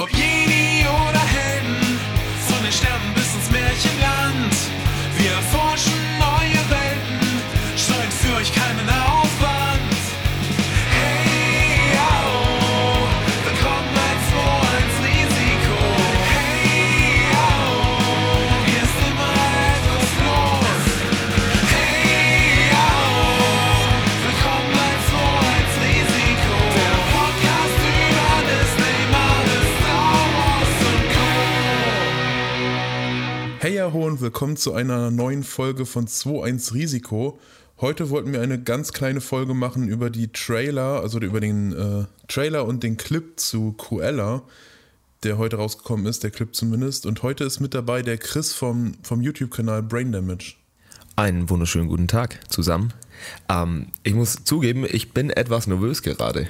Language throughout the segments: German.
Ob Jedi willkommen zu einer neuen Folge von 2.1 Risiko. Heute wollten wir eine ganz kleine Folge machen über die Trailer, also über den äh, Trailer und den Clip zu Cruella, der heute rausgekommen ist, der Clip zumindest. Und heute ist mit dabei der Chris vom, vom YouTube-Kanal Brain Damage. Einen wunderschönen guten Tag zusammen. Ähm, ich muss zugeben, ich bin etwas nervös gerade.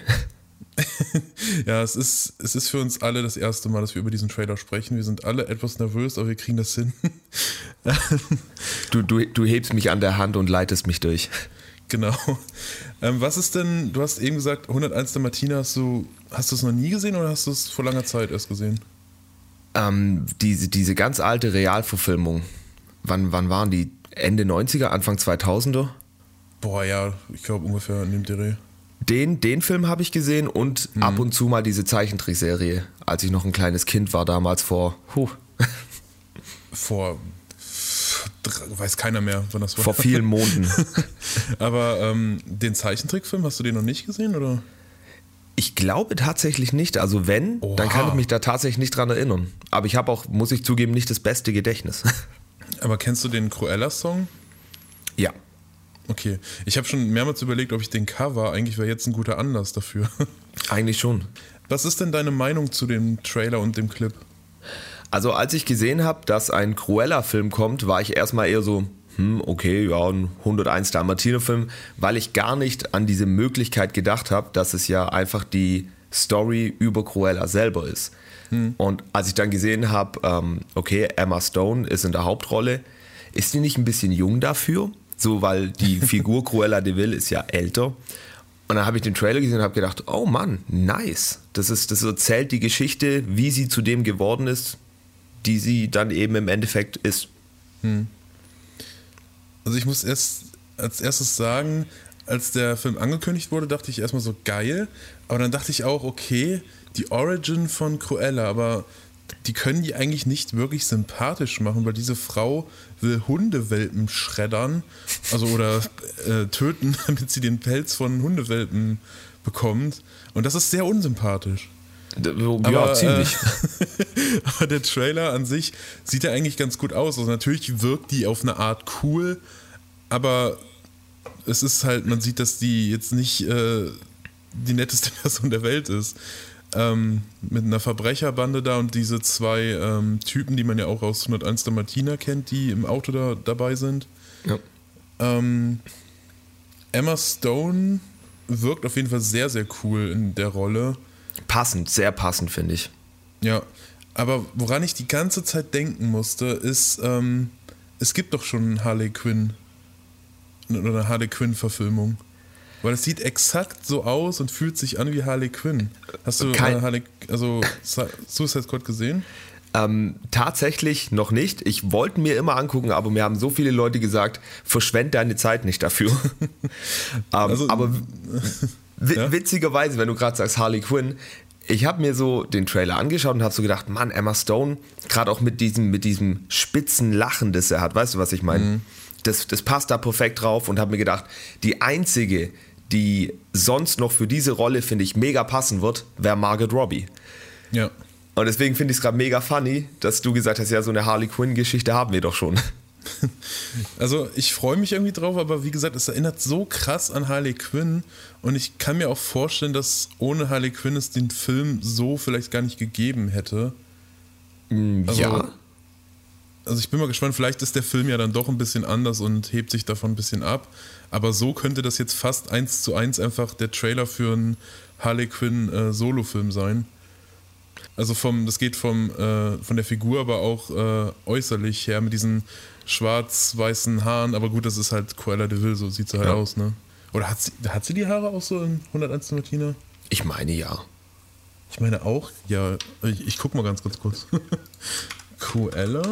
Ja, es ist, es ist für uns alle das erste Mal, dass wir über diesen Trailer sprechen. Wir sind alle etwas nervös, aber wir kriegen das hin. Du, du, du hebst mich an der Hand und leitest mich durch. Genau. Ähm, was ist denn, du hast eben gesagt, 101 der Martina, hast du, hast du es noch nie gesehen oder hast du es vor langer Zeit erst gesehen? Ähm, diese, diese ganz alte Realverfilmung, wann, wann waren die? Ende 90er, Anfang 2000er? Boah, ja, ich glaube ungefähr in dem Dreh. Den, den Film habe ich gesehen und ab und zu mal diese Zeichentrickserie, als ich noch ein kleines Kind war, damals vor, huh, Vor, weiß keiner mehr, wann das war. vor vielen Monaten. Aber ähm, den Zeichentrickfilm, hast du den noch nicht gesehen oder? Ich glaube tatsächlich nicht. Also wenn, dann Oha. kann ich mich da tatsächlich nicht dran erinnern. Aber ich habe auch, muss ich zugeben, nicht das beste Gedächtnis. Aber kennst du den Cruella-Song? ja. Okay. Ich habe schon mehrmals überlegt, ob ich den Cover, eigentlich wäre jetzt ein guter Anlass dafür. Eigentlich schon. Was ist denn deine Meinung zu dem Trailer und dem Clip? Also als ich gesehen habe, dass ein Cruella-Film kommt, war ich erstmal eher so, hm, okay, ja, ein 101 Dalmatiner-Film, weil ich gar nicht an diese Möglichkeit gedacht habe, dass es ja einfach die Story über Cruella selber ist. Und als ich dann gesehen habe, ähm, okay, Emma Stone ist in der Hauptrolle, ist die nicht ein bisschen jung dafür? So, weil die Figur Cruella de Vil ist ja älter. Und dann habe ich den Trailer gesehen und habe gedacht, oh Mann, nice. Das, ist, das erzählt die Geschichte, wie sie zu dem geworden ist, die sie dann eben im Endeffekt ist. Also ich muss erst als erstes sagen, als der Film angekündigt wurde, dachte ich erstmal so geil, aber dann dachte ich auch, okay, die Origin von Cruella, aber die können die eigentlich nicht wirklich sympathisch machen, weil diese Frau will Hundewelpen schreddern, also oder äh, töten, damit sie den Pelz von Hundewelpen bekommt. Und das ist sehr unsympathisch. ja, ziemlich. Äh, aber der Trailer an sich sieht ja eigentlich ganz gut aus. Also natürlich wirkt die auf eine Art cool, aber es ist halt, man sieht, dass die jetzt nicht äh, die netteste Person der Welt ist. Ähm, mit einer Verbrecherbande da und diese zwei ähm, Typen, die man ja auch aus 101 der Martina kennt, die im Auto da dabei sind. ja. Ähm, Emma Stone wirkt auf jeden Fall sehr, sehr cool in der Rolle. Passend, sehr passend, finde ich. Ja, aber woran ich die ganze Zeit denken musste, ist, ähm, es gibt doch schon Harley Quinn oder eine Harley Quinn-Verfilmung. Weil es sieht exakt so aus und fühlt sich an wie Harley Quinn. Hast du Kein- äh, Harley, also Su- Suicide Squad gesehen? Ähm, tatsächlich noch nicht. Ich wollte mir immer angucken, aber mir haben so viele Leute gesagt, verschwend deine Zeit nicht dafür. ähm, Also- aber Ja? witzigerweise, wenn du gerade sagst Harley Quinn, ich habe mir so den Trailer angeschaut und habe so gedacht, Mann, Emma Stone, gerade auch mit diesem, mit diesem spitzen Lachen, das er hat, weißt du, was ich meine? Das, das passt da perfekt drauf und habe mir gedacht, die einzige, die sonst noch für diese Rolle, finde ich, mega passen wird, wäre Margaret Robbie. Ja. Und deswegen finde ich es gerade mega funny, dass du gesagt hast, ja, so eine Harley Quinn-Geschichte haben wir doch schon. Also ich freue mich irgendwie drauf, aber wie gesagt, es erinnert so krass an Harley Quinn und ich kann mir auch vorstellen, dass ohne Harley Quinn es den Film so vielleicht gar nicht gegeben hätte. Also- ja. Also ich bin mal gespannt, vielleicht ist der Film ja dann doch ein bisschen anders und hebt sich davon ein bisschen ab. Aber so könnte das jetzt fast eins zu eins einfach der Trailer für einen Harley Quinn äh, Solo-Film sein. Also vom, das geht vom, äh, von der Figur, aber auch äh, äußerlich her mit diesen schwarz-weißen Haaren. Aber gut, das ist halt Cruella de Vil, so sieht sie halt Ja. aus, ne? Oder hat sie, hat sie die Haare auch so in 101 Martina? Ich meine ja. Ich meine auch, ja, ich, ich guck mal ganz, ganz kurz. Cruella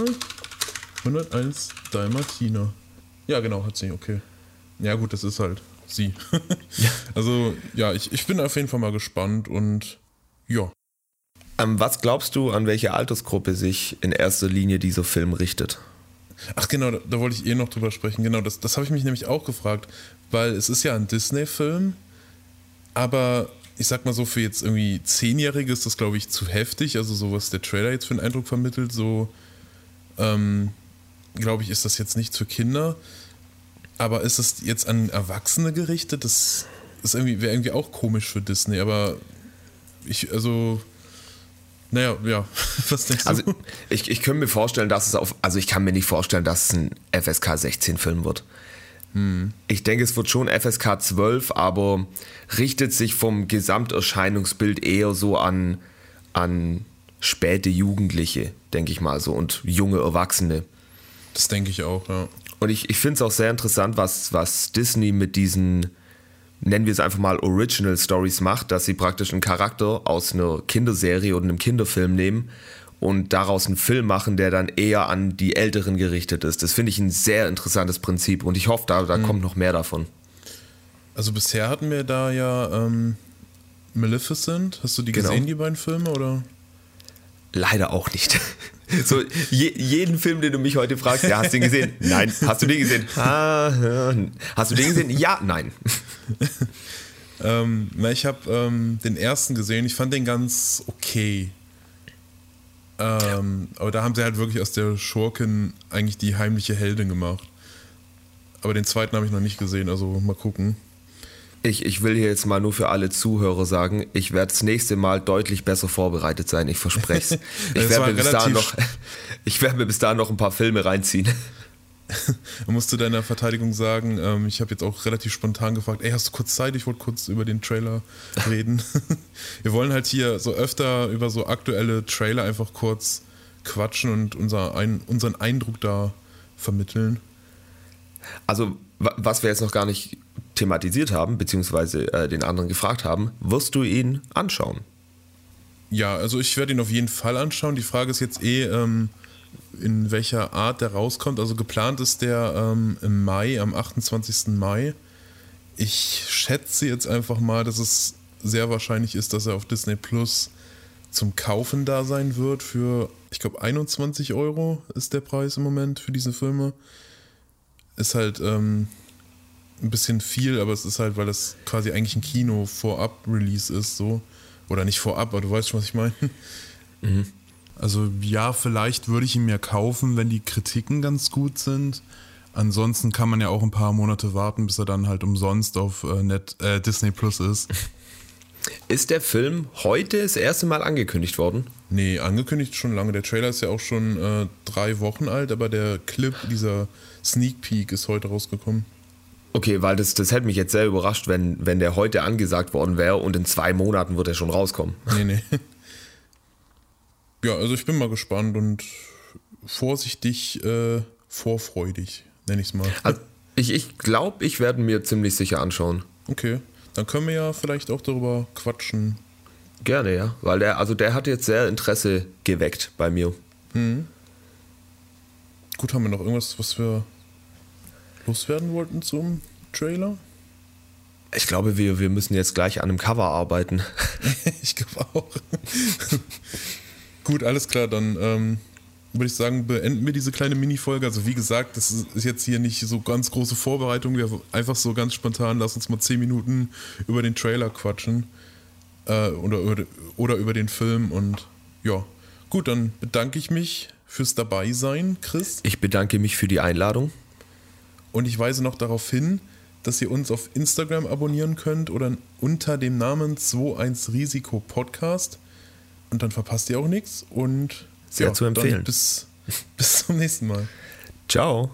101 Dalmatiner. Ja, genau, hat sie, okay. Ja, gut, das ist halt sie. Also, ja, ich, ich bin auf jeden Fall mal gespannt und ja. Ähm, was glaubst du, an welche Altersgruppe sich in erster Linie dieser Film richtet? Ach genau, da, da wollte ich eh noch drüber sprechen. Genau, das, das habe ich mich nämlich auch gefragt, weil es ist ja ein Disney-Film, aber ich sag mal so, für jetzt irgendwie Zehnjährige ist das, glaube ich, zu heftig. Also so, was der Trailer jetzt für einen Eindruck vermittelt, so ähm, glaube ich, ist das jetzt nicht für Kinder. Aber ist es jetzt an Erwachsene gerichtet? Das ist irgendwie, wäre irgendwie auch komisch für Disney, aber ich, also, naja, ja, was denkst du? Also ich, ich könnte mir vorstellen, dass es auf, also ich kann mir nicht vorstellen, dass es ein FSK 16 Film wird. Ich denke, es wird schon FSK 12, aber richtet sich vom Gesamterscheinungsbild eher so an, an späte Jugendliche, denke ich mal so, und junge Erwachsene. Das denke ich auch, ja. Und ich, ich finde es auch sehr interessant, was, was Disney mit diesen, nennen wir es einfach mal Original Stories macht, dass sie praktisch einen Charakter aus einer Kinderserie oder einem Kinderfilm nehmen und daraus einen Film machen, der dann eher an die Älteren gerichtet ist. Das finde ich ein sehr interessantes Prinzip und ich hoffe, da, da kommt noch mehr davon. Also bisher hatten wir da ja ähm, Maleficent. Hast du die Genau. gesehen, die beiden Filme, oder? Leider auch nicht. So, je, jeden Film, den du mich heute fragst, ja, hast du den gesehen? Nein. Hast du den gesehen? Ah, ja. Hast du den gesehen? Ja, nein. Ähm, na, ich habe ähm, den ersten gesehen. Ich fand den ganz okay. Ähm, aber da haben sie halt wirklich aus der Schurkin eigentlich die heimliche Heldin gemacht. Aber den zweiten habe ich noch nicht gesehen, also mal gucken. Ich, ich will hier jetzt mal nur für alle Zuhörer sagen, ich werde das nächste Mal deutlich besser vorbereitet sein, ich verspreche es. Ich werde mir, bis dahin noch- ich werd mir bis dahin noch ein paar Filme reinziehen. Man musste deiner Verteidigung sagen, ähm, ich habe jetzt auch relativ spontan gefragt, ey, hast du kurz Zeit? Ich wollte kurz über den Trailer reden. Wir wollen halt hier so öfter über so aktuelle Trailer einfach kurz quatschen und unser ein, unseren Eindruck da vermitteln. Also, wa- was wir jetzt noch gar nicht thematisiert haben, beziehungsweise äh, den anderen gefragt haben, wirst du ihn anschauen? Ja, also ich werde ihn auf jeden Fall anschauen. Die Frage ist jetzt eh, ähm, in welcher Art der rauskommt. Also geplant ist der ähm, im Mai, am 28. Mai. Ich schätze jetzt einfach mal, dass es sehr wahrscheinlich ist, dass er auf Disney Plus zum Kaufen da sein wird für, ich glaube, 21 Euro ist der Preis im Moment für diese Filme. Ist halt ähm, ein bisschen viel, aber es ist halt, weil das quasi eigentlich ein Kino-Vorab-Release ist, so. Oder nicht vorab, aber du weißt schon, was ich meine. Also ja, vielleicht würde ich ihn mir kaufen, wenn die Kritiken ganz gut sind. Ansonsten kann man ja auch ein paar Monate warten, bis er dann halt umsonst auf äh, Net, äh, Disney Plus ist. Ist der Film heute das erste Mal angekündigt worden? Nee, angekündigt schon lange. Der Trailer ist ja auch schon äh, drei Wochen alt, aber der Clip, dieser Sneak Peek ist heute rausgekommen. Okay, weil das, das hätte mich jetzt sehr überrascht, wenn, wenn der heute angesagt worden wäre und in zwei Monaten wird er schon rauskommen. Nee, nee. Ja, also ich bin mal gespannt und vorsichtig äh, vorfreudig, nenne ich es mal. Also ich ich glaube, ich werde mir ziemlich sicher anschauen. Okay, dann können wir ja vielleicht auch darüber quatschen. Gerne, ja. Weil der, also der hat jetzt sehr Interesse geweckt bei mir. Gut, haben wir noch irgendwas, was wir loswerden wollten zum Trailer? Ich glaube, wir, wir müssen jetzt gleich an einem Cover arbeiten. ich glaube auch. Gut, alles klar, dann ähm, würde ich sagen, beenden wir diese kleine Mini-Folge. Also wie gesagt, das ist jetzt hier nicht so ganz große Vorbereitung. Wir einfach so ganz spontan, lass uns mal 10 Minuten über den Trailer quatschen. Äh, oder, oder, oder über den Film. Und ja, gut, dann bedanke ich mich fürs Dabeisein, Chris. Ich bedanke mich für die Einladung. Und ich weise noch darauf hin, dass ihr uns auf Instagram abonnieren könnt oder unter dem Namen 21 Risiko Podcast. Und dann verpasst ihr auch nichts. Und Sehr zu empfehlen. Bis, bis zum nächsten Mal. Ciao.